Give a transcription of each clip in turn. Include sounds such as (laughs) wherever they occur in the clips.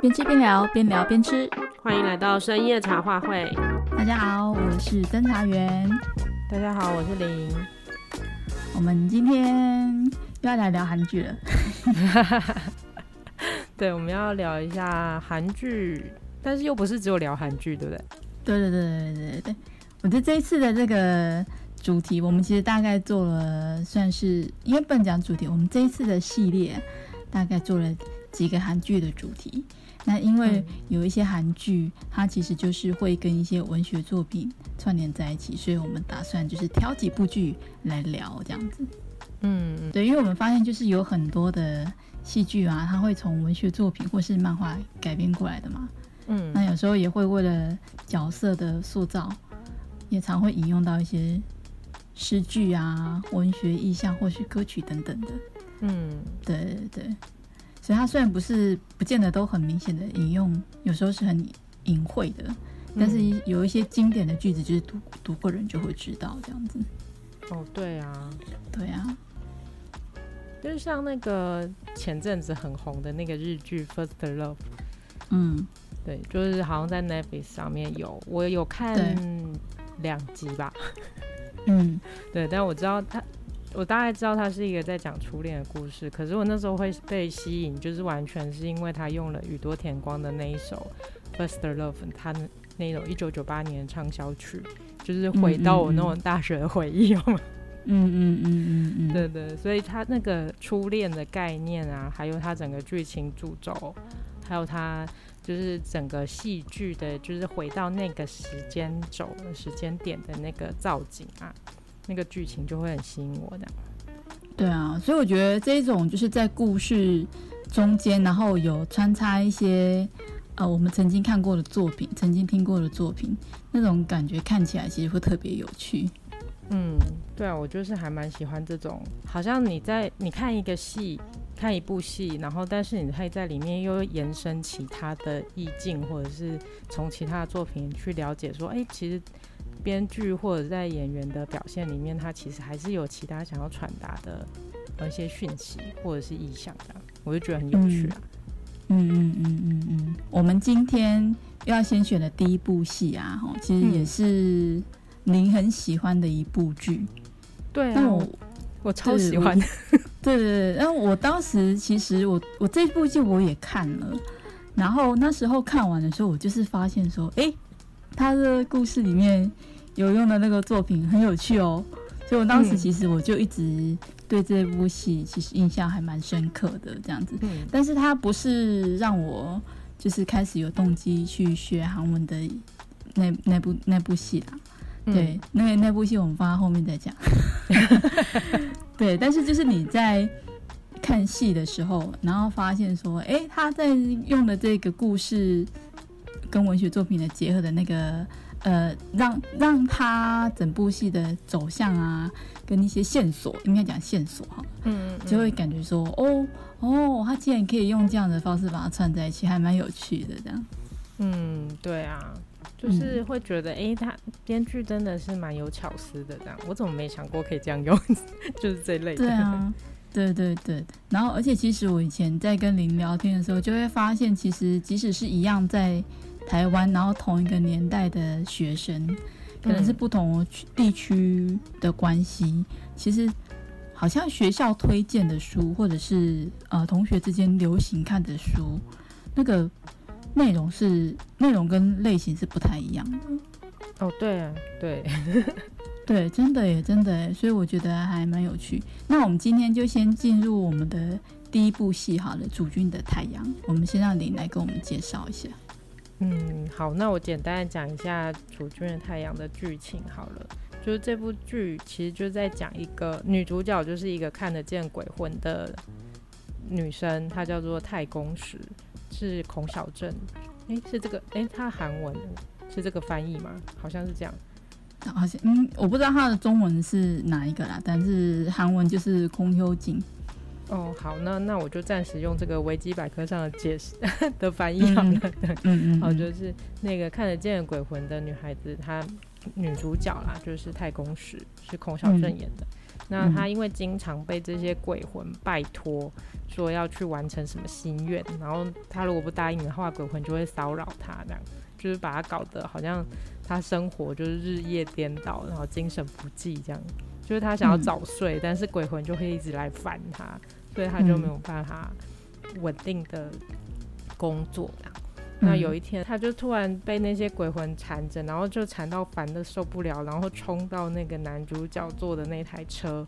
边吃边聊，边聊边吃。欢迎来到深夜茶话会。大家好，我是侦查员。大家好，我是林。我们今天又要来聊韩剧了。(laughs) 对，我们要聊一下韩剧，但是又不是只有聊韩剧，对不对？对对对对对对对。我觉得这一次的这个主题，我们其实大概做了，算是因为不能讲主题，我们这一次的系列大概做了几个韩剧的主题。那因为有一些韩剧，它其实就是会跟一些文学作品串联在一起，所以我们打算就是挑几部剧来聊这样子。嗯，对，因为我们发现就是有很多的戏剧啊，它会从文学作品或是漫画改编过来的嘛。嗯，那有时候也会为了角色的塑造，也常会引用到一些诗句啊、文学意象或是歌曲等等的。嗯，对对对。所以它虽然不是不见得都很明显的引用，有时候是很隐晦的，但是有一些经典的句子，就是读读过人就会知道这样子。哦，对啊，对啊，就是像那个前阵子很红的那个日剧《First Love》，嗯，对，就是好像在 Netflix 上面有，我有看两集吧。嗯，对，但我知道他。我大概知道他是一个在讲初恋的故事，可是我那时候会被吸引，就是完全是因为他用了宇多田光的那一首《First Love》，他那种一九九八年的畅销曲，就是回到我那种大学的回忆？嗯嗯嗯嗯嗯，对对，所以他那个初恋的概念啊，还有他整个剧情主轴，还有他就是整个戏剧的，就是回到那个时间轴的时间点的那个造景啊。那个剧情就会很吸引我这样，对啊，所以我觉得这种就是在故事中间，然后有穿插一些呃我们曾经看过的作品、曾经听过的作品，那种感觉看起来其实会特别有趣。嗯，对啊，我就是还蛮喜欢这种，好像你在你看一个戏、看一部戏，然后但是你可以在里面又延伸其他的意境，或者是从其他的作品去了解说，哎，其实。编剧或者在演员的表现里面，他其实还是有其他想要传达的一些讯息或者是意向的，我就觉得很有趣啊。嗯嗯嗯嗯嗯。我们今天要先选的第一部戏啊，其实也是您很喜欢的一部剧。对啊，我我超喜欢的。对对 (laughs) 对，然后我当时其实我我这部剧我也看了，然后那时候看完的时候，我就是发现说，哎。他的故事里面有用的那个作品很有趣哦，所以我当时其实我就一直对这部戏其实印象还蛮深刻的这样子。嗯，但是它不是让我就是开始有动机去学韩文的那那部那部戏啦。对，那那部戏我们放在后面再讲。(laughs) 对，但是就是你在看戏的时候，然后发现说，哎，他在用的这个故事。跟文学作品的结合的那个，呃，让让他整部戏的走向啊，跟一些线索，应该讲线索哈，嗯，就会感觉说，哦哦，他竟然可以用这样的方式把它串在一起，还蛮有趣的这样。嗯，对啊，就是会觉得，哎、他编剧真的是蛮有巧思的这样。我怎么没想过可以这样用？(laughs) 就是这类的。对啊，对对对。然后，而且其实我以前在跟林聊天的时候，就会发现，其实即使是一样在。台湾，然后同一个年代的学生，可能是不同地区的关系。嗯、其实，好像学校推荐的书，或者是呃同学之间流行看的书，那个内容是内容跟类型是不太一样的。哦，对啊，对，(laughs) 对，真的耶，真的耶。所以我觉得还蛮有趣。那我们今天就先进入我们的第一部戏，好了，《主君的太阳》。我们先让林来跟我们介绍一下。嗯，好，那我简单的讲一下《主君的太阳》的剧情好了。就是这部剧其实就在讲一个女主角，就是一个看得见鬼魂的女生，她叫做太公石，是孔晓振。哎、欸，是这个？哎、欸，她韩文是这个翻译吗？好像是这样。好像嗯，我不知道她的中文是哪一个啦，但是韩文就是空幽静。哦，好，那那我就暂时用这个维基百科上的解释 (laughs) 的翻译好了。嗯嗯，嗯，好，就是那个看得见鬼魂的女孩子，她女主角啦，就是太公石，是孔晓振演的。嗯、那她因为经常被这些鬼魂拜托说要去完成什么心愿，然后她如果不答应的话，鬼魂就会骚扰她，这样就是把她搞得好像她生活就是日夜颠倒，然后精神不济，这样。就是她想要早睡，嗯、但是鬼魂就会一直来烦他，所以他就没有办法稳定的工作。那有一天，他就突然被那些鬼魂缠着，然后就缠到烦的受不了，然后冲到那个男主角坐的那台车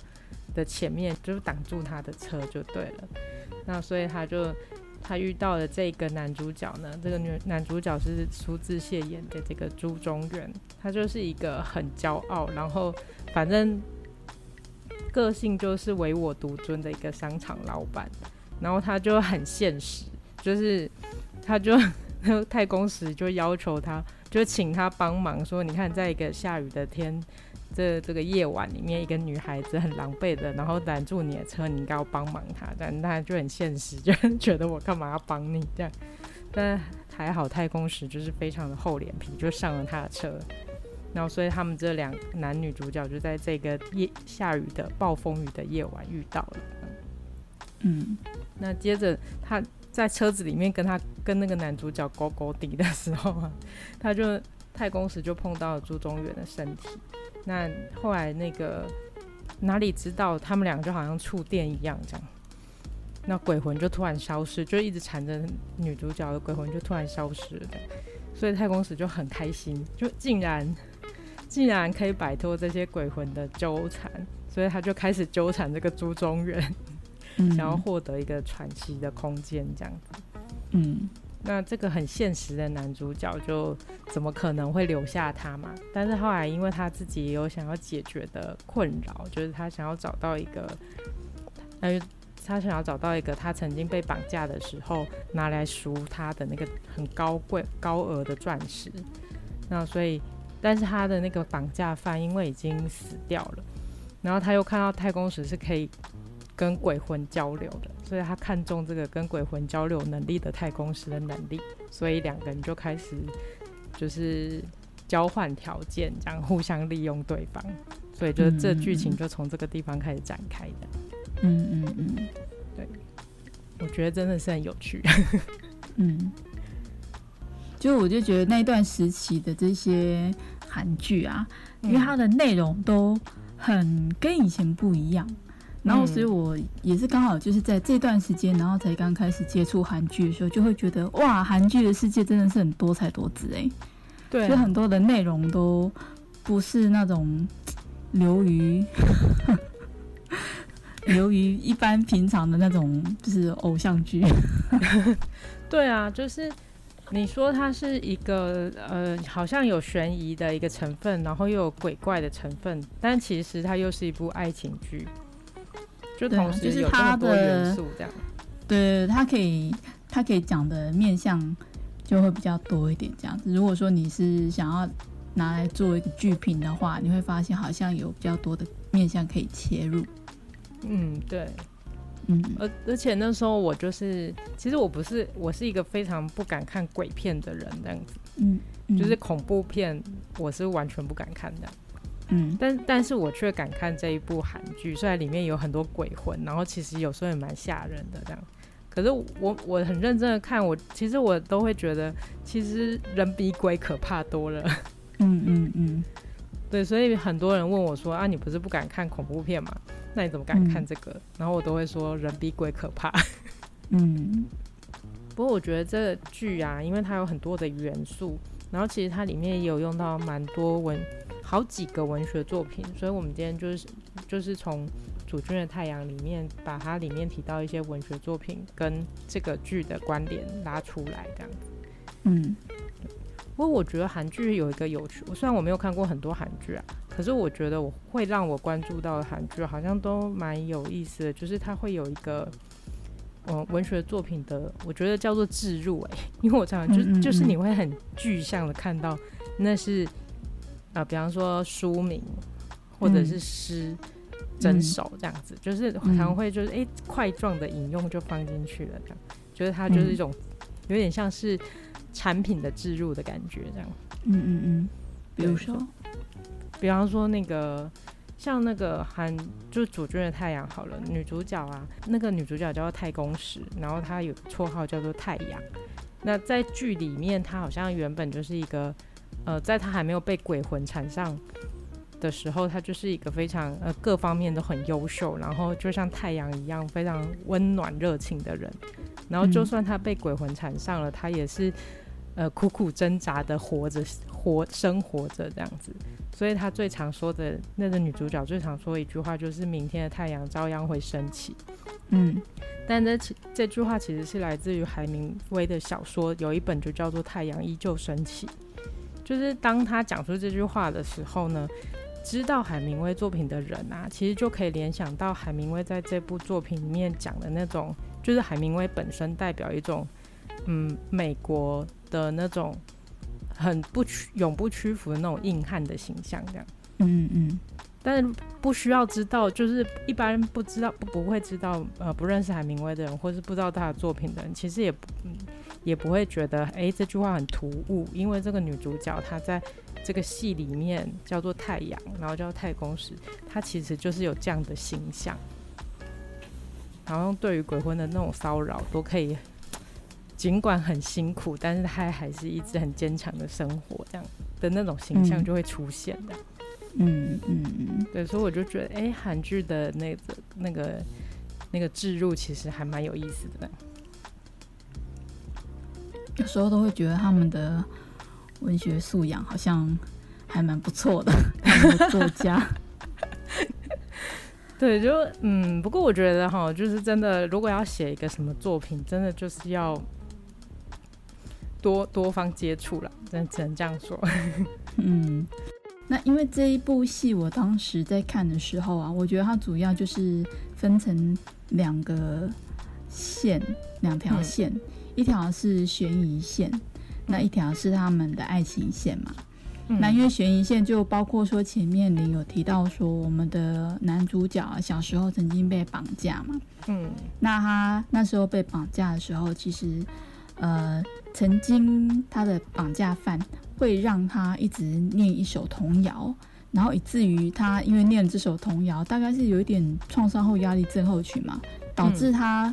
的前面，就是挡住他的车就对了。那所以他就他遇到了这个男主角呢，这个女男主角是苏志燮演的这个朱中元，他就是一个很骄傲，然后反正个性就是唯我独尊的一个商场老板，然后他就很现实，就是他就。太公时就要求他，就请他帮忙，说：“你看，在一个下雨的天，这这个夜晚里面，一个女孩子很狼狈的，然后拦住你的车，你应该要帮忙她。但他就很现实，就觉得我干嘛要帮你这样？但还好，太公时就是非常的厚脸皮，就上了他的车。然后，所以他们这两男女主角就在这个夜下雨的暴风雨的夜晚遇到了。嗯，那接着他。在车子里面跟他跟那个男主角勾勾底的时候啊，他就太公时就碰到了朱中元的身体。那后来那个哪里知道他们两个就好像触电一样这样，那鬼魂就突然消失，就一直缠着女主角的鬼魂就突然消失了。所以太公使就很开心，就竟然竟然可以摆脱这些鬼魂的纠缠，所以他就开始纠缠这个朱中元。想要获得一个喘息的空间，这样子。嗯，那这个很现实的男主角就怎么可能会留下他嘛？但是后来因为他自己也有想要解决的困扰，就是他想要找到一个，呃，他想要找到一个他曾经被绑架的时候拿来赎他的那个很高贵高额的钻石。那所以，但是他的那个绑架犯因为已经死掉了，然后他又看到太空石是可以。跟鬼魂交流的，所以他看中这个跟鬼魂交流能力的太空石的能力，所以两个人就开始就是交换条件，这样互相利用对方，所以就这剧情就从这个地方开始展开的。嗯嗯嗯，对，我觉得真的是很有趣。嗯，就我就觉得那一段时期的这些韩剧啊，因为它的内容都很跟以前不一样。然后，所以我也是刚好就是在这段时间，然后才刚开始接触韩剧的时候，就会觉得哇，韩剧的世界真的是很多才多姿哎。对，所以很多的内容都不是那种流于 (laughs) 流于一般平常的那种，就是偶像剧。(laughs) 对啊，就是你说它是一个呃，好像有悬疑的一个成分，然后又有鬼怪的成分，但其实它又是一部爱情剧。就同时有这么多元素，这样，对，它可以，它可以讲的面向就会比较多一点，这样子。如果说你是想要拿来做一个剧评的话，你会发现好像有比较多的面向可以切入。嗯，对，嗯，而而且那时候我就是，其实我不是，我是一个非常不敢看鬼片的人，这样子，嗯，嗯，就是恐怖片，我是完全不敢看的。嗯，但但是我却敢看这一部韩剧，虽然里面有很多鬼魂，然后其实有时候也蛮吓人的这样。可是我我很认真的看，我其实我都会觉得，其实人比鬼可怕多了。(laughs) 嗯嗯嗯，对，所以很多人问我说啊，你不是不敢看恐怖片吗？那你怎么敢看这个？嗯、然后我都会说，人比鬼可怕。嗯，(laughs) 不过我觉得这剧啊，因为它有很多的元素，然后其实它里面也有用到蛮多文。好几个文学作品，所以我们今天就是就是从《主君的太阳》里面把它里面提到一些文学作品跟这个剧的关联拉出来，这样子。嗯，不过我觉得韩剧有一个有趣，虽然我没有看过很多韩剧啊，可是我觉得我会让我关注到的韩剧好像都蛮有意思的，就是它会有一个嗯文学作品的，我觉得叫做置入哎、欸，(laughs) 因为我常常就就是你会很具象的看到那是。啊、呃，比方说书名，或者是诗、整、嗯、首这样子，嗯、就是常常会就是哎块状的引用就放进去了，这样，就是它就是一种有点像是产品的置入的感觉，这样。嗯嗯嗯。比如说，比方说那个像那个韩就主君的太阳好了，女主角啊，那个女主角叫做太公石，然后她有绰号叫做太阳。那在剧里面，她好像原本就是一个，呃，在她还没有被鬼魂缠上的时候，她就是一个非常呃各方面都很优秀，然后就像太阳一样非常温暖热情的人。然后就算她被鬼魂缠上了，她也是呃苦苦挣扎的活着活生活着这样子。所以她最常说的那个女主角最常说一句话就是：“明天的太阳照样会升起。”嗯。但这其这句话其实是来自于海明威的小说，有一本就叫做《太阳依旧升起》。就是当他讲出这句话的时候呢，知道海明威作品的人啊，其实就可以联想到海明威在这部作品里面讲的那种，就是海明威本身代表一种，嗯，美国的那种很不屈、永不屈服的那种硬汉的形象，这样。嗯嗯。但是不需要知道，就是一般人不知道不不会知道，呃，不认识海明威的人，或是不知道他的作品的人，其实也不也不会觉得，哎，这句话很突兀，因为这个女主角她在这个戏里面叫做太阳，然后叫太公石，她其实就是有这样的形象，然后对于鬼魂的那种骚扰都可以，尽管很辛苦，但是他还是一直很坚强的生活，这样的那种形象就会出现的。嗯嗯嗯嗯，对，所以我就觉得，哎，韩剧的那个那个那个置入其实还蛮有意思的。有时候都会觉得他们的文学素养好像还蛮不错的，他们的作家。(laughs) 对，就嗯，不过我觉得哈，就是真的，如果要写一个什么作品，真的就是要多多方接触了，真的只能这样说。(laughs) 嗯。那因为这一部戏，我当时在看的时候啊，我觉得它主要就是分成两个线，两条线，嗯、一条是悬疑线，那一条是他们的爱情线嘛。嗯、那因为悬疑线就包括说前面你有提到说我们的男主角小时候曾经被绑架嘛，嗯，那他那时候被绑架的时候，其实呃，曾经他的绑架犯。会让他一直念一首童谣，然后以至于他因为念这首童谣，大概是有一点创伤后压力症候群嘛，导致他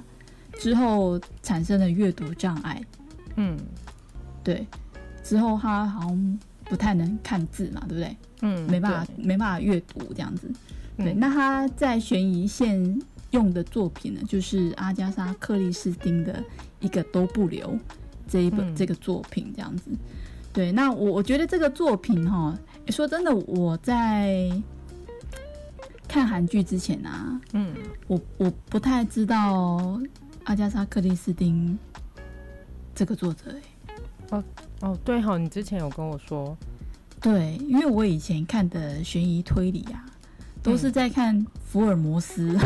之后产生了阅读障碍。嗯，对，之后他好像不太能看字嘛，对不对？嗯，没办法，没办法阅读这样子。对，那他在悬疑线用的作品呢，就是阿加莎·克里斯汀的一个都不留这一本这个作品这样子。对，那我我觉得这个作品哈，说真的，我在看韩剧之前啊，嗯，我我不太知道阿加莎·克里斯汀这个作者哎，哦哦，对哈，你之前有跟我说，对，因为我以前看的悬疑推理啊，都是在看福尔摩斯，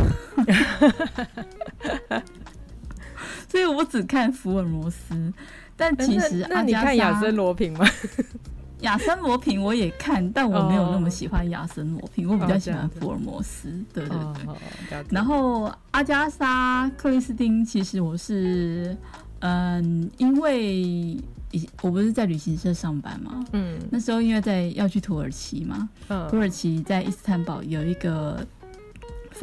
嗯、(laughs) 所以我只看福尔摩斯。但其实，那你看亚森罗平吗？(laughs) 亚森罗平我也看，但我没有那么喜欢亚森罗平，我比较喜欢福尔摩斯。对对对。然后阿加莎克里斯汀，其实我是嗯，因为我不是在旅行社上班嘛，嗯，那时候因为在要去土耳其嘛，嗯，土耳其在伊斯坦堡有一个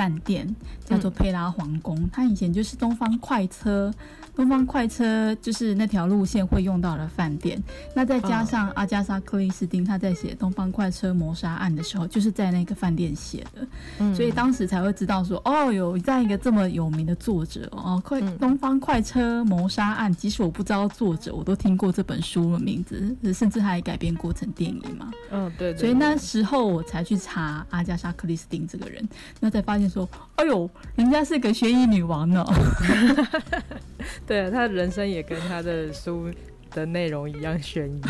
饭店叫做佩拉皇宫，它以前就是东方快车。东方快车就是那条路线会用到的饭店，那再加上阿加莎·克里斯汀他在写《东方快车谋杀案》的时候，就是在那个饭店写的，嗯、所以当时才会知道说，哦，有这样一个这么有名的作者哦，快《东方快车谋杀案》，即使我不知道作者，我都听过这本书的名字，甚至还改编过成电影嘛。嗯、对。所以那时候我才去查阿加莎·克里斯汀这个人，那才发现说，哎呦，人家是个悬疑女王呢。(laughs) 对啊，她的人生也跟她的书的内容一样 (laughs) 悬疑。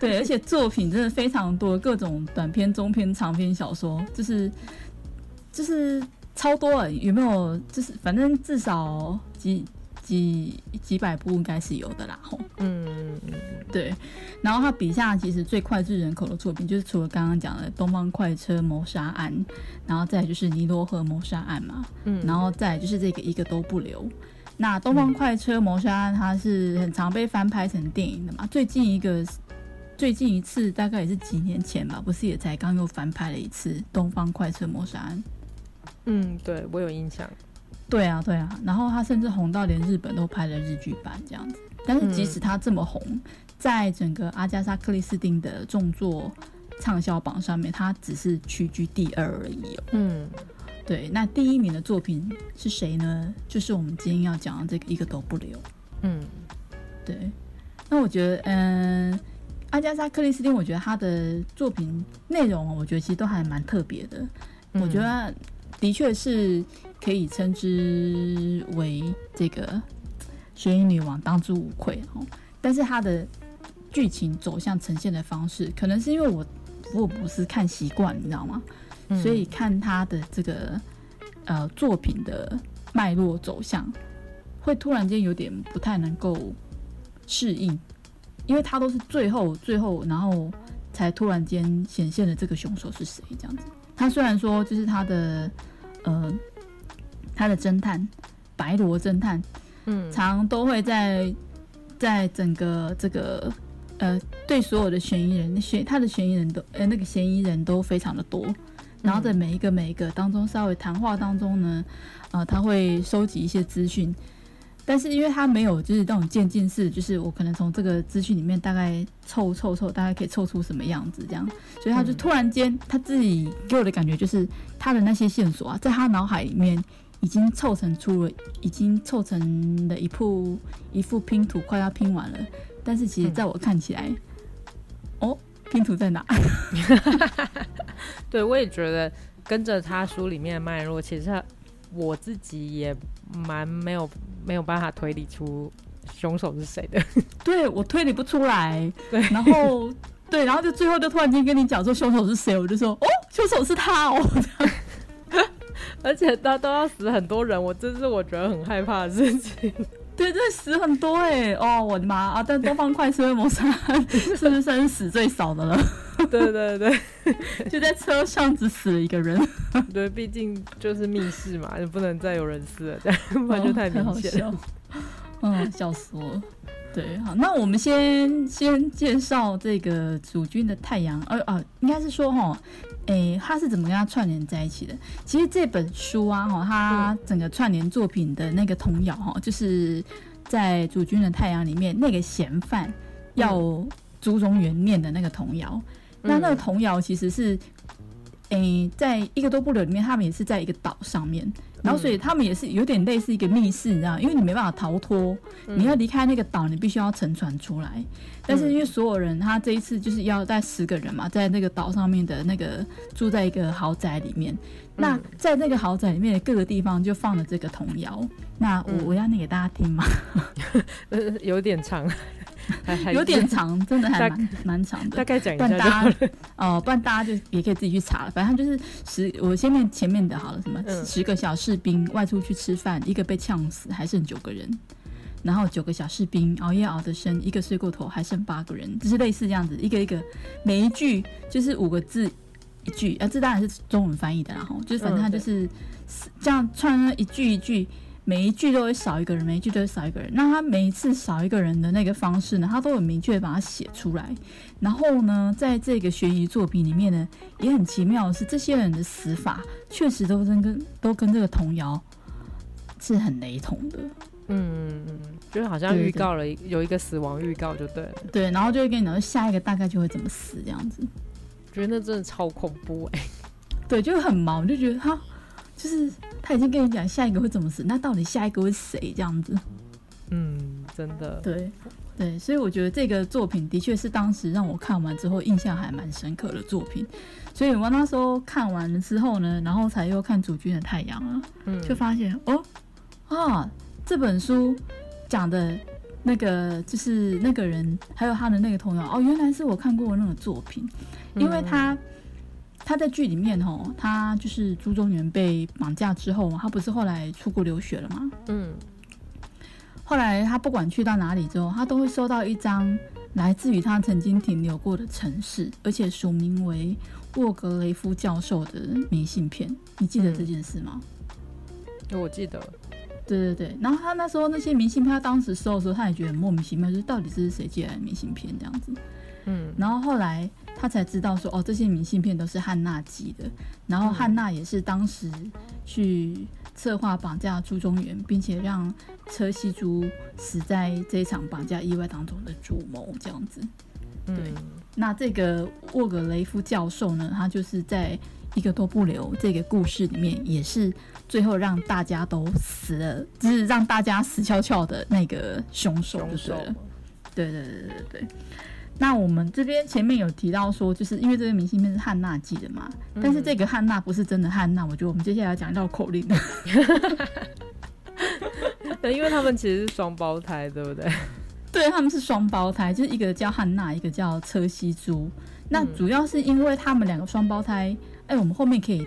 对，而且作品真的非常多，各种短篇、中篇、长篇小说，就是就是超多啊！有没有？就是反正至少几几几百部应该是有的啦。吼，嗯对。然后他笔下其实最脍炙人口的作品，就是除了刚刚讲的《东方快车谋杀案》，然后再就是《尼罗河谋杀案》嘛，嗯，然后再就是这个一个都不留。那《东方快车谋杀案》它是很常被翻拍成电影的嘛？最近一个最近一次大概也是几年前吧，不是也才刚又翻拍了一次《东方快车谋杀案》？嗯，对，我有印象。对啊，对啊，然后他甚至红到连日本都拍了日剧版这样子。但是即使他这么红，嗯、在整个阿加莎·克里斯汀的重作畅销榜上面，他只是屈居第二而已哦。嗯，对。那第一名的作品是谁呢？就是我们今天要讲的这个《一个都不留》。嗯，对。那我觉得，嗯，阿加莎·克里斯汀，我觉得他的作品内容，我觉得其实都还蛮特别的。嗯、我觉得的确是可以称之为这个。悬疑女王当之无愧哦，但是她的剧情走向呈现的方式，可能是因为我福尔摩斯看习惯，你知道吗？嗯、所以看他的这个呃作品的脉络走向，会突然间有点不太能够适应，因为他都是最后最后，然后才突然间显现了这个凶手是谁这样子。他虽然说就是他的呃他的侦探白罗侦探。嗯，常都会在在整个这个呃，对所有的嫌疑人，嫌他的嫌疑人都呃那个嫌疑人都非常的多，然后在每一个每一个当中，稍微谈话当中呢，呃，他会收集一些资讯，但是因为他没有就是那种渐进式，就是我可能从这个资讯里面大概凑凑凑，大概可以凑出什么样子这样，所以他就突然间他自己给我的感觉就是他的那些线索啊，在他脑海里面。已经凑成出了，已经凑成了一副一副拼图，快要拼完了。但是其实在我看起来，嗯、哦，拼图在哪？(laughs) 对，我也觉得跟着他书里面的脉络，其实我自己也蛮没有没有办法推理出凶手是谁的。(laughs) 对，我推理不出来。对，然后 (laughs) 对，然后就最后就突然间跟你讲说凶手是谁，我就说哦，凶手是他哦。而且他都要死很多人，我这是我觉得很害怕的事情。(laughs) 对，这死很多哎、欸！哦，我的妈啊！但东方快车谋杀案 (laughs) 是不是算是死最少的了？对 (laughs) 对对，就在车上只死了一个人。对，毕竟就是密室嘛，就不能再有人死了，这样不然就太明显、哦。嗯，笑死我了。对，好，那我们先先介绍这个主君的太阳，呃啊，应该是说哈。诶，他是怎么跟他串联在一起的？其实这本书啊，哈，他整个串联作品的那个童谣，哈，就是在《主君的太阳》里面那个嫌犯要朱中原念的那个童谣。嗯、那那个童谣其实是，诶，在一个多不留里面，他们也是在一个岛上面。然后，所以他们也是有点类似一个密室，你知道，因为你没办法逃脱，你要离开那个岛，你必须要乘船出来。但是因为所有人，他这一次就是要带十个人嘛，在那个岛上面的那个住在一个豪宅里面。那在那个豪宅里面的各个地方就放了这个童谣。那我我要念给大家听吗？(laughs) (laughs) 呃，有点长。有点长，真的还蛮蛮长的。大概讲一下，不然大家哦，不然大家就也可以自己去查了。反正就是十，我先念前面的好了。什么？嗯、十个小士兵外出去吃饭，一个被呛死，还剩九个人。然后九个小士兵熬夜熬得深，一个睡过头，还剩八个人。就是类似这样子，一个一个，每一句就是五个字一句啊，这当然是中文翻译的，然后就是反正他就是这样串一句一句。每一句都会少一个人，每一句都会少一个人。那他每一次少一个人的那个方式呢，他都很明确把它写出来。然后呢，在这个悬疑作品里面呢，也很奇妙的是，这些人的死法确实都跟跟都跟这个童谣是很雷同的。嗯，就是好像预告了有一个死亡预告就对了。对，然后就会跟你讲下一个大概就会怎么死这样子。觉得那真的超恐怖哎、欸。对，就很毛，就觉得他。就是他已经跟你讲下一个会怎么死，那到底下一个会谁这样子？嗯，真的。对对，所以我觉得这个作品的确是当时让我看完之后印象还蛮深刻的作品。所以我那时候看完了之后呢，然后才又看《主君的太阳》啊，嗯，就发现哦啊，这本书讲的那个就是那个人，还有他的那个童谣哦，原来是我看过的那个作品，因为他。他在剧里面吼，他就是朱中元被绑架之后，他不是后来出国留学了吗？嗯。后来他不管去到哪里之后，他都会收到一张来自于他曾经停留过的城市，而且署名为沃格雷夫教授的明信片。你记得这件事吗？嗯，我记得。对对对，然后他那时候那些明信片，他当时收的时候，他也觉得很莫名其妙，就是到底这是谁寄来的明信片这样子。嗯，然后后来他才知道说，哦，这些明信片都是汉娜寄的，然后汉娜也是当时去策划绑架朱中原，并且让车西珠死在这一场绑架意外当中的主谋这样子。对，嗯、那这个沃格雷夫教授呢，他就是在一个都不留这个故事里面，也是最后让大家都死了，就是让大家死翘翘的那个凶手，就是了。对对对对对对。那我们这边前面有提到说，就是因为这个明信片是汉娜寄的嘛，嗯、但是这个汉娜不是真的汉娜，我觉得我们接下来要讲绕口令。(laughs) 对，因为他们其实是双胞胎，对不对？(laughs) 对，他们是双胞胎，就是一个叫汉娜，一个叫车西珠。那主要是因为他们两个双胞胎，哎、欸，我们后面可以。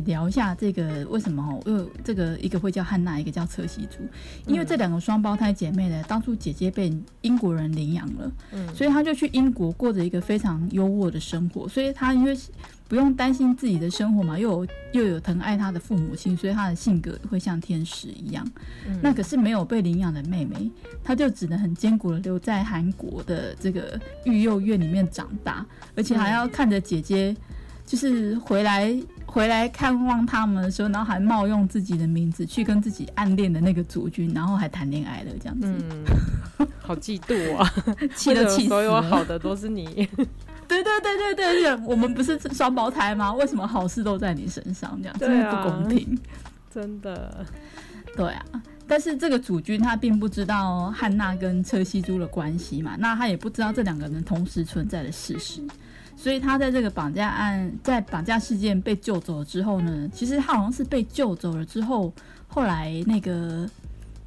聊一下这个为什么哦？因为这个一个会叫汉娜，一个叫车西珠，因为这两个双胞胎姐妹呢，当初姐姐被英国人领养了，嗯，所以她就去英国过着一个非常优渥的生活，所以她因为不用担心自己的生活嘛，又有又有疼爱她的父母亲，所以她的性格会像天使一样。嗯、那可是没有被领养的妹妹，她就只能很艰苦的留在韩国的这个育幼院里面长大，而且还要看着姐姐就是回来。回来看望他们的时候，然后还冒用自己的名字去跟自己暗恋的那个主君，然后还谈恋爱了，这样子，嗯，好嫉妒啊！(laughs) 气都气死了。所有好的都是你，(laughs) 对对对对对对，我们不是双胞胎吗？为什么好事都在你身上？这样真的、啊、不公平，真的。对啊，但是这个主君他并不知道汉娜跟车西珠的关系嘛，那他也不知道这两个人同时存在的事实。所以他在这个绑架案，在绑架事件被救走了之后呢，其实他好像是被救走了之后，后来那个，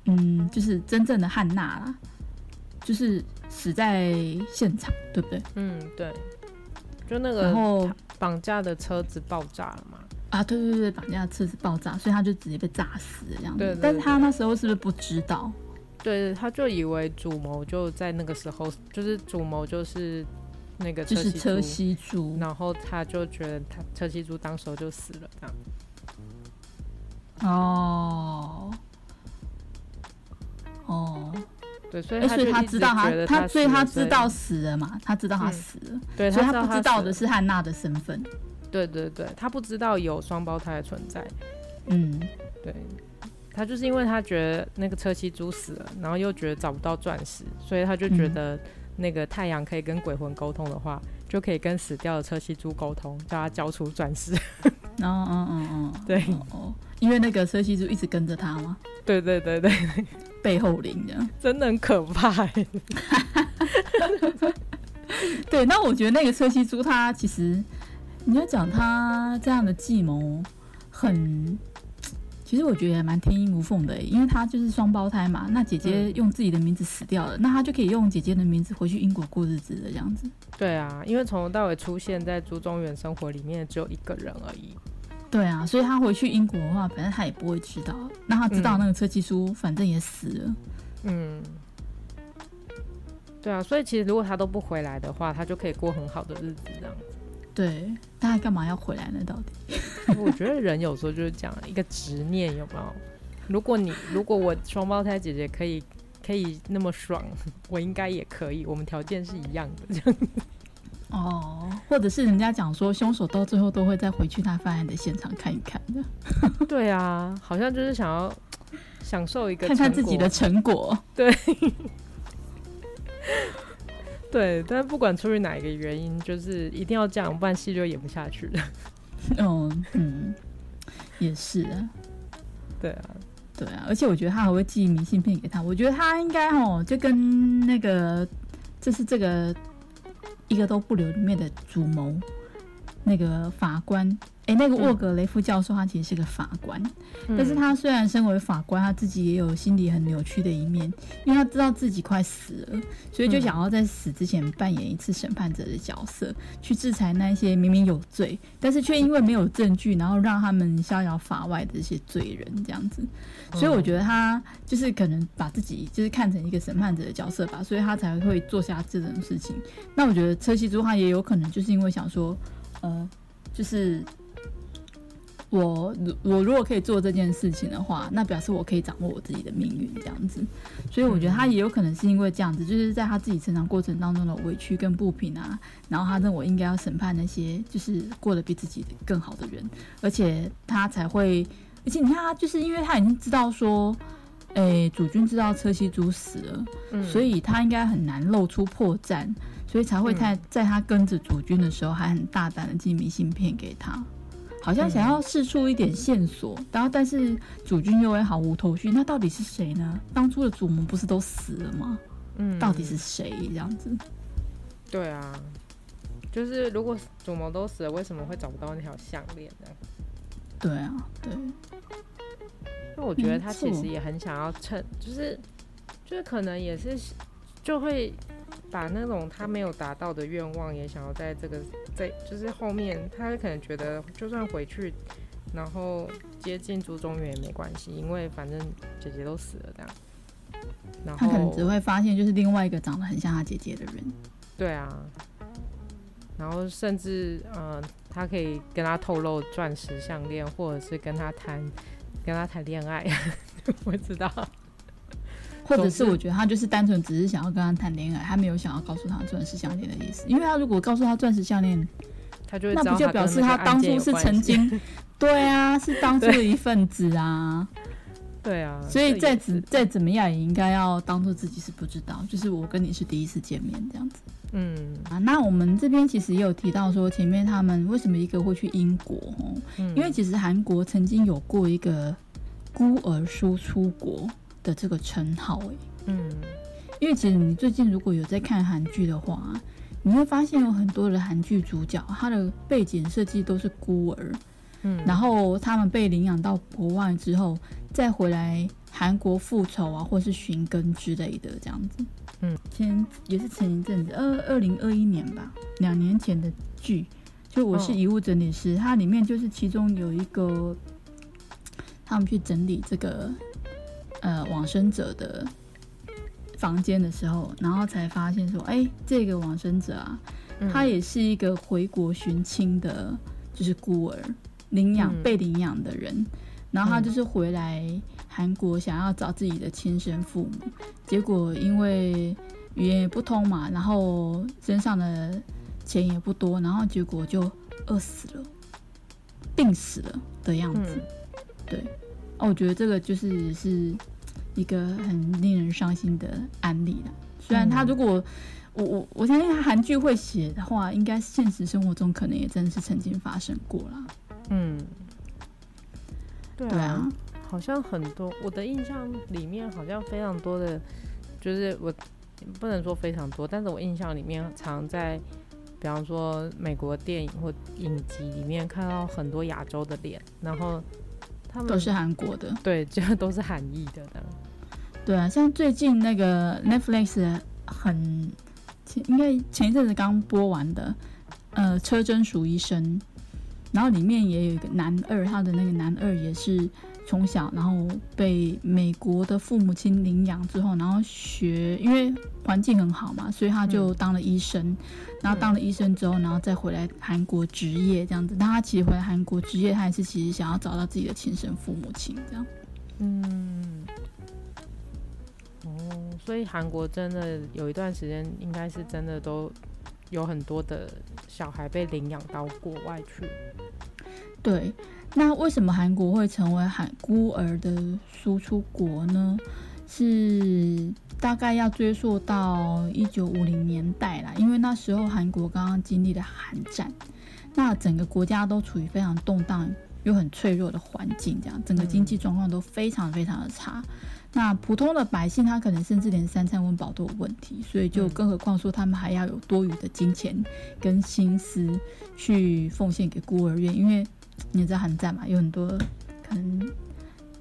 嗯，就是真正的汉娜啦，就是死在现场，对不对？嗯，对。就那个，然后绑架的车子爆炸了嘛？啊，对对对，绑架的车子爆炸，所以他就直接被炸死这样子。对，对，对。但是他那时候是不是不知道？对，他就以为主谋就在那个时候，就是主谋就是。那个就是车西珠，然后他就觉得他车西珠当时候就死了，这样。哦，哦，对，所以他就他知道他他所以他知道死了嘛，他知道他死了，对，所以他不知道的是汉娜的身份。对对对，他不知道有双胞胎的存在。嗯，对，他就是因为他觉得那个车西珠死了，然后又觉得找不到钻石，所以他就觉得。那个太阳可以跟鬼魂沟通的话，就可以跟死掉的车西猪沟通，叫他交出钻石。(laughs) 哦哦哦哦，对哦，因为那个车西猪一直跟着他吗。对对对对，背后灵这样，真的很可怕。(laughs) 对，那我觉得那个车西猪他其实，你要讲他这样的计谋很。其实我觉得也蛮天衣无缝的，因为他就是双胞胎嘛。那姐姐用自己的名字死掉了，嗯、那他就可以用姐姐的名字回去英国过日子的这样子。对啊，因为从头到尾出现在朱中原生活里面只有一个人而已。对啊，所以他回去英国的话，反正他也不会知道。那他知道那个车西朱反正也死了。嗯。对啊，所以其实如果他都不回来的话，他就可以过很好的日子这样子。对，他干嘛要回来呢？到底？我觉得人有时候就是讲一个执念，有没有？如果你如果我双胞胎姐姐可以可以那么爽，(laughs) 我应该也可以。我们条件是一样的，这样。(laughs) 哦，或者是人家讲说，凶手到最后都会再回去他犯案的现场看一看的。(laughs) 对啊，好像就是想要享受一个看看自己的成果。对。对，但是不管出于哪一个原因，就是一定要这样，不然戏就演不下去了。(laughs) 哦，嗯，也是啊。对啊，对啊，而且我觉得他还会寄明信片给他。我觉得他应该哦，就跟那个，就是这个一个都不留里面的主谋，那个法官。哎，那个沃格雷夫教授，他其实是个法官，嗯、但是他虽然身为法官，他自己也有心理很扭曲的一面，因为他知道自己快死了，所以就想要在死之前扮演一次审判者的角色，去制裁那些明明有罪，但是却因为没有证据，然后让他们逍遥法外的这些罪人这样子。所以我觉得他就是可能把自己就是看成一个审判者的角色吧，所以他才会做下这种事情。那我觉得车西珠他也有可能就是因为想说，呃，就是。我我如果可以做这件事情的话，那表示我可以掌握我自己的命运这样子。所以我觉得他也有可能是因为这样子，就是在他自己成长过程当中的委屈跟不平啊，然后他认为应该要审判那些就是过得比自己更好的人，而且他才会，而且你看他就是因为他已经知道说，哎、欸，主君知道车西珠死了，嗯、所以他应该很难露出破绽，所以才会在在他跟着主君的时候还很大胆的寄明信片给他。好像想要试出一点线索，嗯、然后但是主君又会毫无头绪。那到底是谁呢？当初的主母不是都死了吗？嗯，到底是谁这样子？对啊，就是如果主谋都死了，为什么会找不到那条项链呢？对啊，对。那我觉得他其实也很想要趁，就是就是可能也是就会。把那种他没有达到的愿望，也想要在这个在就是后面，他可能觉得就算回去，然后接近朱中原也没关系，因为反正姐姐都死了这样。然后他可能只会发现就是另外一个长得很像他姐姐的人。对啊。然后甚至呃，他可以跟他透露钻石项链，或者是跟他谈跟他谈恋爱，(laughs) 我知道。或者是我觉得他就是单纯只是想要跟他谈恋爱，他没有想要告诉他钻石项链的意思。因为他如果告诉他钻石项链，他就会那不就表示他当初是曾经，(laughs) 对啊，是当初的一份子啊。(laughs) 对啊，所以再怎再怎么样也应该要当做自己是不知道，就是我跟你是第一次见面这样子。嗯啊，那我们这边其实也有提到说，前面他们为什么一个会去英国？嗯，因为其实韩国曾经有过一个孤儿输出国的这个称号，哎，嗯，因为其实你最近如果有在看韩剧的话，你会发现有很多的韩剧主角，他的背景设计都是孤儿，嗯，然后他们被领养到国外之后，再回来韩国复仇啊，或是寻根之类的这样子，嗯，前也是前一阵子，二二零二一年吧，两年前的剧，就我是遗物整理师，哦，它里面就是其中有一个，他们去整理这个。呃，往生者的房间的时候，然后才发现说，哎，这个往生者啊，嗯、他也是一个回国寻亲的，就是孤儿领养、嗯、被领养的人，然后他就是回来韩国想要找自己的亲生父母，嗯、结果因为语言也不通嘛，然后身上的钱也不多，然后结果就饿死了，病死了的样子，嗯、对。哦，我觉得这个就是是一个很令人伤心的案例了。虽然他如果、嗯、我我我相信他韩剧会写的话，应该现实生活中可能也真的是曾经发生过了。嗯，对啊，对啊，好像很多我的印象里面好像非常多的，就是我不能说非常多，但是我印象里面常在，比方说美国电影或影集里面看到很多亚洲的脸，然后。他们都是韩国的，对，就都是韩裔的。对啊，像最近那个 Netflix 很前，应该前一阵子刚播完的，呃，车真淑医生，然后里面也有一个男二，他的那个男二也是从小然后被美国的父母亲领养之后，然后学，因为环境很好嘛，所以他就当了医生。嗯然后当了医生之后，然后再回来韩国执业这样子。但他其实回来韩国执业，他也是其实想要找到自己的亲生父母亲这样。嗯，哦，所以韩国真的有一段时间，应该是真的都有很多的小孩被领养到国外去。对，那为什么韩国会成为韩孤儿的输出国呢？是。大概要追溯到一九五零年代啦，因为那时候韩国刚刚经历了韩战，那整个国家都处于非常动荡又很脆弱的环境，这样整个经济状况都非常非常的差。那普通的百姓他可能甚至连三餐温饱都有问题，所以就更何况说他们还要有多余的金钱跟心思去奉献给孤儿院，因为你知道韩战嘛，有很多可能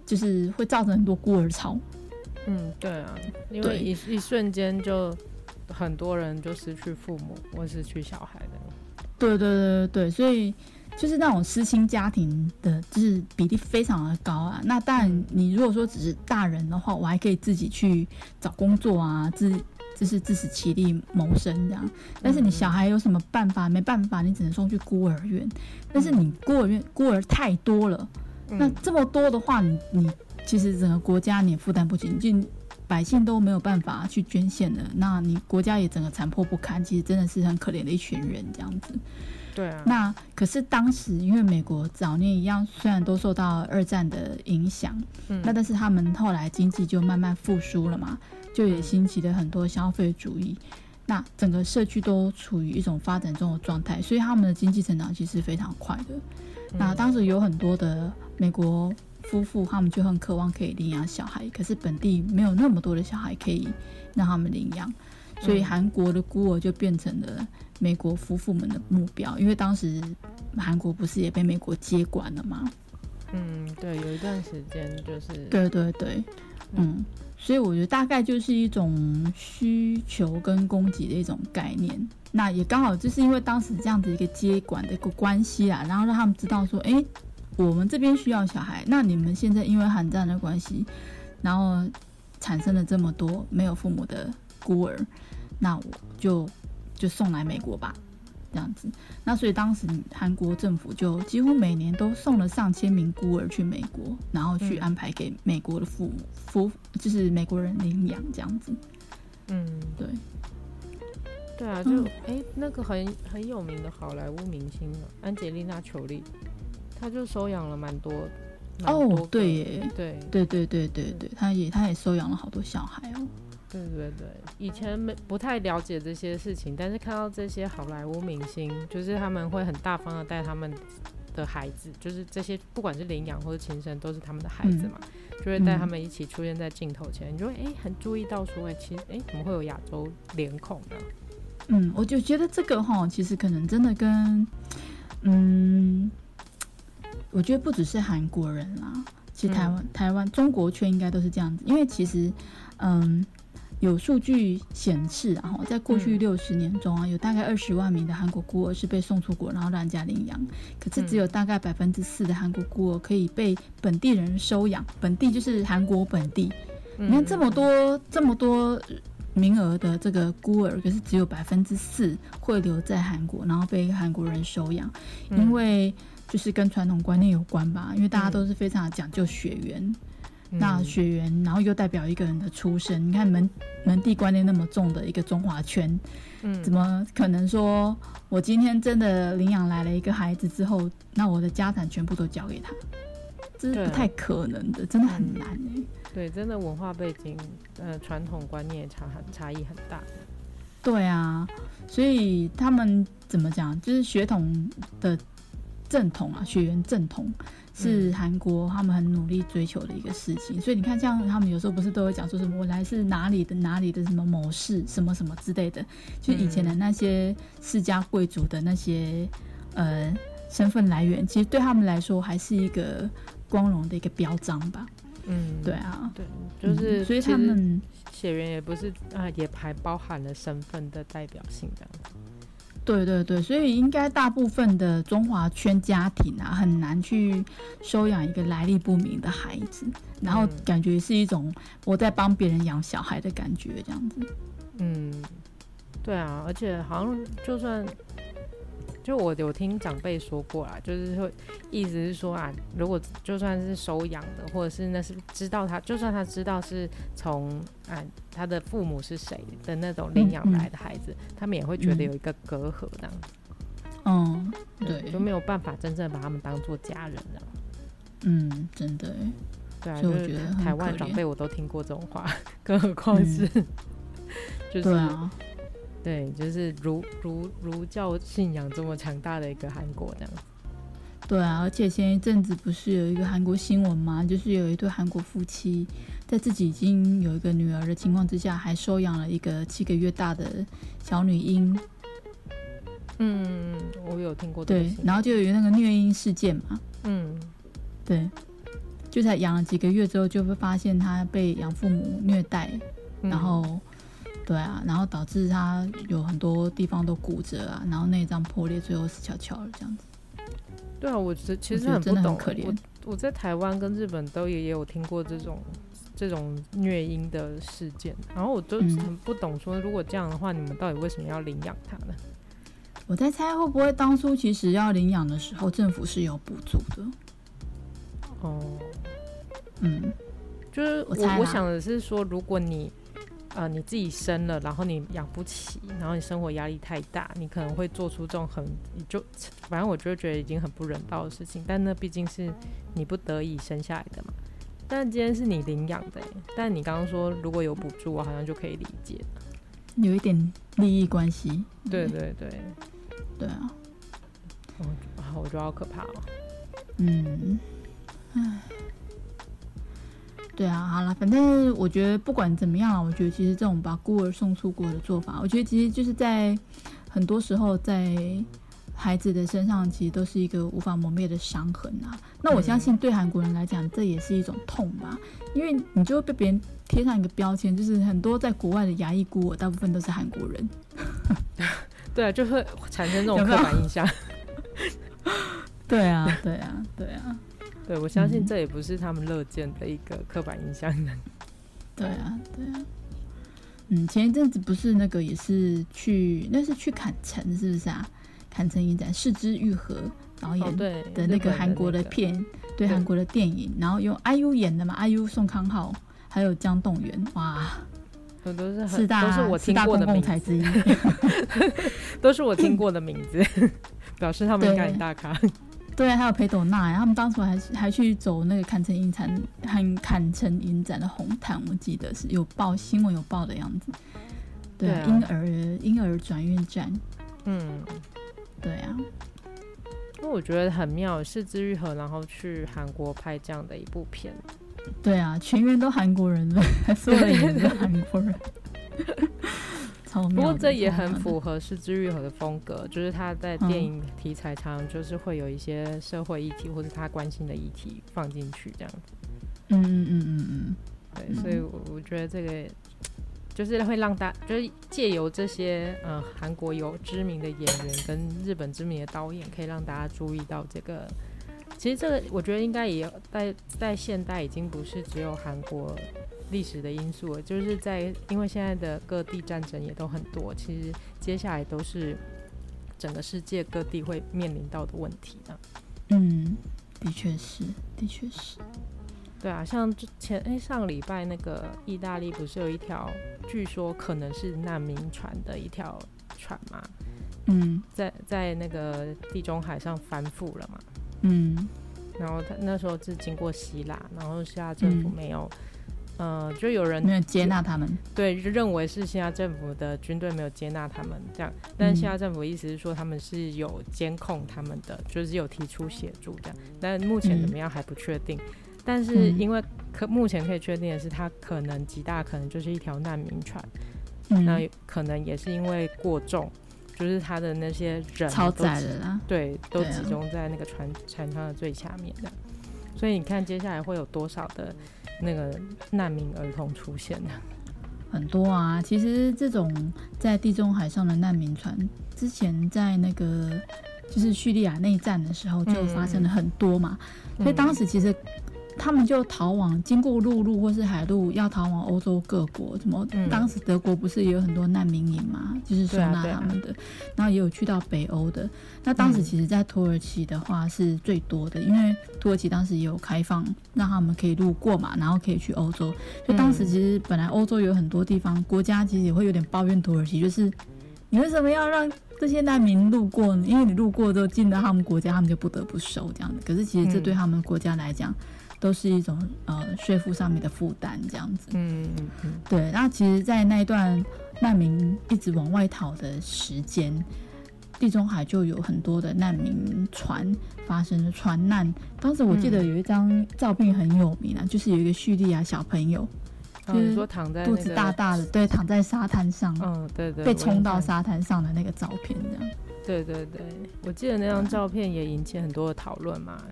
就是会造成很多孤儿潮。嗯，对啊，因为一一瞬间就很多人就失去父母或失去小孩的。对对对对对，所以就是那种失亲家庭的，就是比例非常的高啊。那当然，你如果说只是大人的话，我还可以自己去找工作啊，自就是自食其力谋生这样。但是你小孩有什么办法？没办法，你只能送去孤儿院。但是你孤儿院孤儿太多了，那这么多的话，你你其实整个国家你也负担不起，就百姓都没有办法去捐献了，那你国家也整个残破不堪，其实真的是很可怜的一群人这样子。对啊，那可是当时因为美国早年一样，虽然都受到二战的影响，嗯，那但是他们后来经济就慢慢复苏了嘛，就也兴起了很多消费主义，那整个社区都处于一种发展中的状态，所以他们的经济成长其实非常快的。那当时有很多的美国夫妇，他们就很渴望可以领养小孩，可是本地没有那么多的小孩可以让他们领养，所以韩国的孤儿就变成了。美国夫妇们的目标，因为当时韩国不是也被美国接管了吗？嗯，对，有一段时间就是。对对对，嗯，所以我觉得大概就是一种需求跟供给的一种概念。那也刚好就是因为当时这样子一个接管的一个关系啊，然后让他们知道说，哎，我们这边需要小孩，那你们现在因为寒战的关系，然后产生了这么多没有父母的孤儿，那我就。就送来美国吧，这样子。那所以当时韩国政府就几乎每年都送了上千名孤儿去美国，然后去安排给美国的父母夫，就是美国人领养这样子。嗯，对，对啊，就哎、嗯欸，那个很很有名的好莱坞明星安吉丽娜·裘丽，她就收养了蛮多。哦，对耶，对，对对对对对，他也他也收养了好多小孩哦。对对对，以前没不太了解这些事情，但是看到这些好莱坞明星，就是他们会很大方的带他们的孩子，就是这些不管是领养或者亲生，都是他们的孩子嘛，嗯、就会带他们一起出现在镜头前，嗯、你就会哎很注意到说，哎其实哎怎么会有亚洲脸孔呢？嗯，我就觉得这个哈，其实可能真的跟嗯，我觉得不只是韩国人啦，其实台湾、嗯、台湾中国圈应该都是这样子，因为其实嗯。有数据显示，然后在过去六十年中啊，有大概二十万名的韩国孤儿是被送出国，然后让人家领养。可是只有大概百分之四的韩国孤儿可以被本地人收养。本地就是韩国本地。你看这么多这么多名额的这个孤儿，可是只有百分之四会留在韩国，然后被韩国人收养。因为就是跟传统观念有关吧，因为大家都是非常讲究血缘。那血缘，然后又代表一个人的出身。你看门门第观念那么重的一个中华圈，嗯，怎么可能说我今天真的领养来了一个孩子之后，那我的家产全部都交给他？这是不太可能的，真的很难哎、欸。对，真的文化背景，呃，传统观念差很差异很大。对啊，所以他们怎么讲，就是血统的正统啊，血缘正统。是韩国他们很努力追求的一个事情，所以你看，像他们有时候不是都会讲说什么我来自哪里的哪里的什么某氏什么什么之类的，就以前的那些世家贵族的那些呃身份来源，其实对他们来说还是一个光荣的一个标章吧。嗯，对啊，对，就是、嗯、所以他们血缘也不是啊，也还包含了身份的代表性这样子。对对对，所以应该大部分的中华圈家庭啊，很难去收养一个来历不明的孩子，然后感觉是一种我在帮别人养小孩的感觉，这样子。嗯，对啊，而且好像就算。就我有听长辈说过啦，就是说，意思是说啊，如果就算是收养的，或者是那是知道他，就算他知道是从啊他的父母是谁的那种领养来的孩子，嗯嗯、他们也会觉得有一个隔阂这样。嗯，对，就没有办法真正把他们当做家人了。嗯，真的。对啊，就是台湾长辈我都听过这种话，更何况是，嗯、(laughs) 就是。对啊对，就是儒儒儒教信仰这么强大的一个韩国这样。对啊，而且前一阵子不是有一个韩国新闻吗？就是有一对韩国夫妻在自己已经有一个女儿的情况之下，还收养了一个七个月大的小女婴。嗯，我有听过这个。对，然后就有那个虐婴事件嘛。嗯，对，就在养了几个月之后，就会发现她被养父母虐待，嗯、然后。对啊，然后导致他有很多地方都骨折啊，然后内脏破裂，最后死翘翘了这样子。对啊，我觉得其实很不懂，我真的很可怜。我我在台湾跟日本都也也有听过这种这种虐婴的事件，然后我都很不懂，说如果这样的话，你们到底为什么要领养他呢？我在猜会不会当初其实要领养的时候，政府是有补助的。哦，嗯，就是我我，我想的是说，如果你呃你自己生了，然后你养不起，然后你生活压力太大，你可能会做出这种很就反正我就觉得已经很不人道的事情，但那毕竟是你不得已生下来的嘛。但今天是你领养的，但你刚刚说如果有补助，我好像就可以理解，有一点利益关系。对对对，对啊，哦，我觉得好可怕哦。嗯，唉，对啊，好了，反正我觉得不管怎么样，我觉得其实这种把孤儿送出国的做法，我觉得其实就是在很多时候在。孩子的身上其实都是一个无法磨灭的伤痕啊。那我相信对韩国人来讲，这也是一种痛吧，因为你就会被别人贴上一个标签，就是很多在国外的牙医孤儿，大部分都是韩国人。(laughs) 对啊，就会产生这种刻板印象。(laughs) 对啊，对啊。对，我相信这也不是他们乐见的一个刻板印象。(laughs) 对啊，对啊。嗯，前一阵子不是那个也是去，那是去坎城，是不是啊？坎城影展，是枝裕和导演的那个韩国的片，哦、对韩国的电影，然后用 IU 演的嘛，IU 宋康昊还有姜栋元，哇，都是四大都是我听过的名字之一，(laughs) 都是我听过的名字，(laughs) 表示他们应该很大咖。对，还有裴斗娜，他们当初还还去走那个坎城影展，还坎城影展的红毯，我记得是有报新闻有报的样子。对，婴儿婴儿转运站，嗯。对啊，因为我觉得很妙，是枝裕和然后去韩国拍这样的一部片。对啊，全员都韩国人了，所有人都韩国人。(laughs) 超妙。不过这也很符合是之愈合的风格，就是他在电影题材上就是会有一些社会议题或者他关心的议题放进去这样子。嗯嗯嗯嗯嗯，对，所以我我觉得这个。就是会让大，就是借由这些呃韩国有知名的演员跟日本知名的导演，可以让大家注意到这个。其实这个我觉得应该也在在现代已经不是只有韩国历史的因素了，就是在因为现在的各地战争也都很多，其实接下来都是整个世界各地会面临到的问题啊。嗯，的确是，的确是。对啊，像之前哎，上个礼拜那个意大利不是有一条据说可能是难民船的一条船嘛？嗯，在在那个地中海上翻覆了嘛。嗯，然后他那时候是经过希腊，然后希腊政府没有，嗯、呃，就有人没有接纳他们，对，就认为是希腊政府的军队没有接纳他们这样，但是希腊政府意思是说他们是有监控他们的，就是有提出协助这样，但目前怎么样还不确定。嗯。但是因为可目前可以确定的是，它可能极大可能就是一条难民船，嗯，那可能也是因为过重，就是它的那些人超载了啦，对，都集中在那个船船舱的最下面的，所以你看接下来会有多少的那个难民儿童出现的？很多啊，其实这种在地中海上的难民船，之前在那个就是叙利亚内战的时候就发生了很多嘛，嗯，所以当时其实。他们就逃往，经过陆路或是海路，要逃往欧洲各国。什么？当时德国不是也有很多难民营嘛，嗯、就是收纳他们的。然后也有去到北欧的。那当时其实，在土耳其的话是最多的，因为土耳其当时也有开放，让他们可以路过嘛，然后可以去欧洲。就当时其实本来欧洲有很多地方国家其实也会有点抱怨土耳其，就是你为什么要让这些难民路过呢？因为你路过之后进到他们国家，他们就不得不收这样子。可是其实这对他们国家来讲。都是一种呃税负上面的负担，这样子。嗯嗯嗯。对，那其实，在那一段难民一直往外逃的时间，地中海就有很多的难民船发生了船难。当时我记得有一张照片很有名啊，嗯、就是有一个叙利亚小朋友，就是说躺在肚子大大的，对，躺在沙滩上，嗯，对对，被冲到沙滩上的那个照片，这样。对对对，我记得那张照片也引起很多的讨论嘛。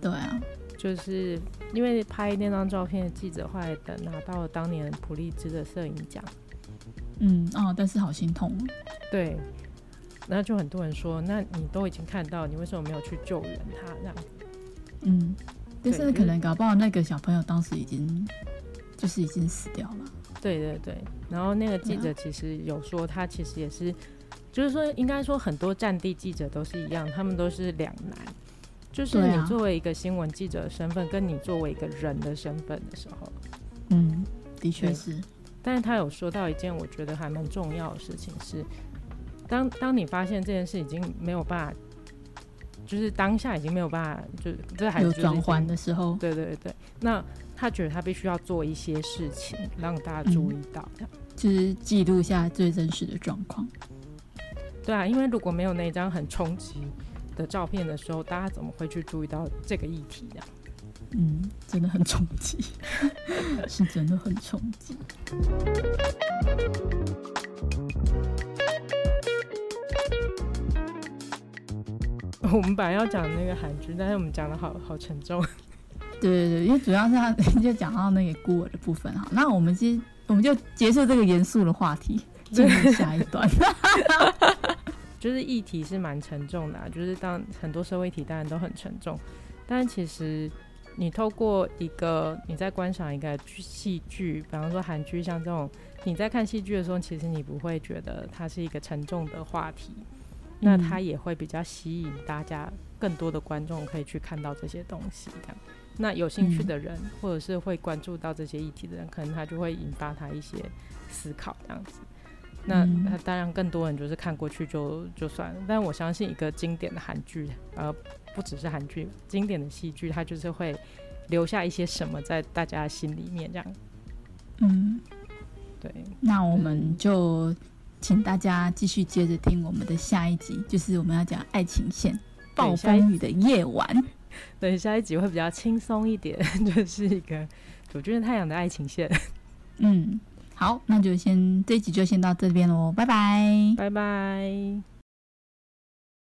对啊。就是因为拍那张照片的记者后来的拿到了当年普利兹的摄影奖，嗯哦，但是好心痛，对，那就很多人说，那你都已经看到，你为什么没有去救援他？那样，嗯，但是可能搞不好那个小朋友当时已经就是已经死掉了。对对对，然后那个记者其实有说，他其实也是，啊、就是说应该说很多战地记者都是一样，他们都是两难，就是你作为一个新闻记者的身份，跟你作为一个人的身份的时候，嗯，的确是。但是他有说到一件我觉得还蛮重要的事情是，当当你发现这件事已经没有办法，就是当下已经没有办法，就这还有转换的时候，对对对，那。他觉得他必须要做一些事情，让大家注意到，就是记录下最真实的状况。对啊，因为如果没有那张很冲击的照片的时候，大家怎么会去注意到这个议题呢？嗯，真的很冲击，是真的很冲击。(laughs) 我们本来要讲那个韩剧，但是我们讲的好好沉重。(laughs) 对对对，因为主要是他 (laughs) 就讲到那个孤儿的部分哈，那我们其实我们就结束这个严肃的话题，进入下一段。就是议题是蛮沉重的啊，就是当很多社会议题当然都很沉重，但其实你透过一个你在观赏一个戏剧，比方说韩剧像这种，你在看戏剧的时候，其实你不会觉得它是一个沉重的话题，那它也会比较吸引大家更多的观众可以去看到这些东西这样。那有兴趣的人，嗯、或者是会关注到这些议题的人，可能他就会引发他一些思考这样子。那他当然更多人就是看过去就就算了，但我相信一个经典的韩剧，呃，不只是韩剧，经典的戏剧，它就是会留下一些什么在大家心里面这样。嗯，对。那我们就请大家继续接着听我们的下一集，就是我们要讲爱情线，暴风雨的夜晚。(laughs) 对，下一集会比较轻松一点，(laughs) 就是一个主君的太阳的爱情线。嗯，好，那就先这一集就先到这边喽，拜拜，拜拜。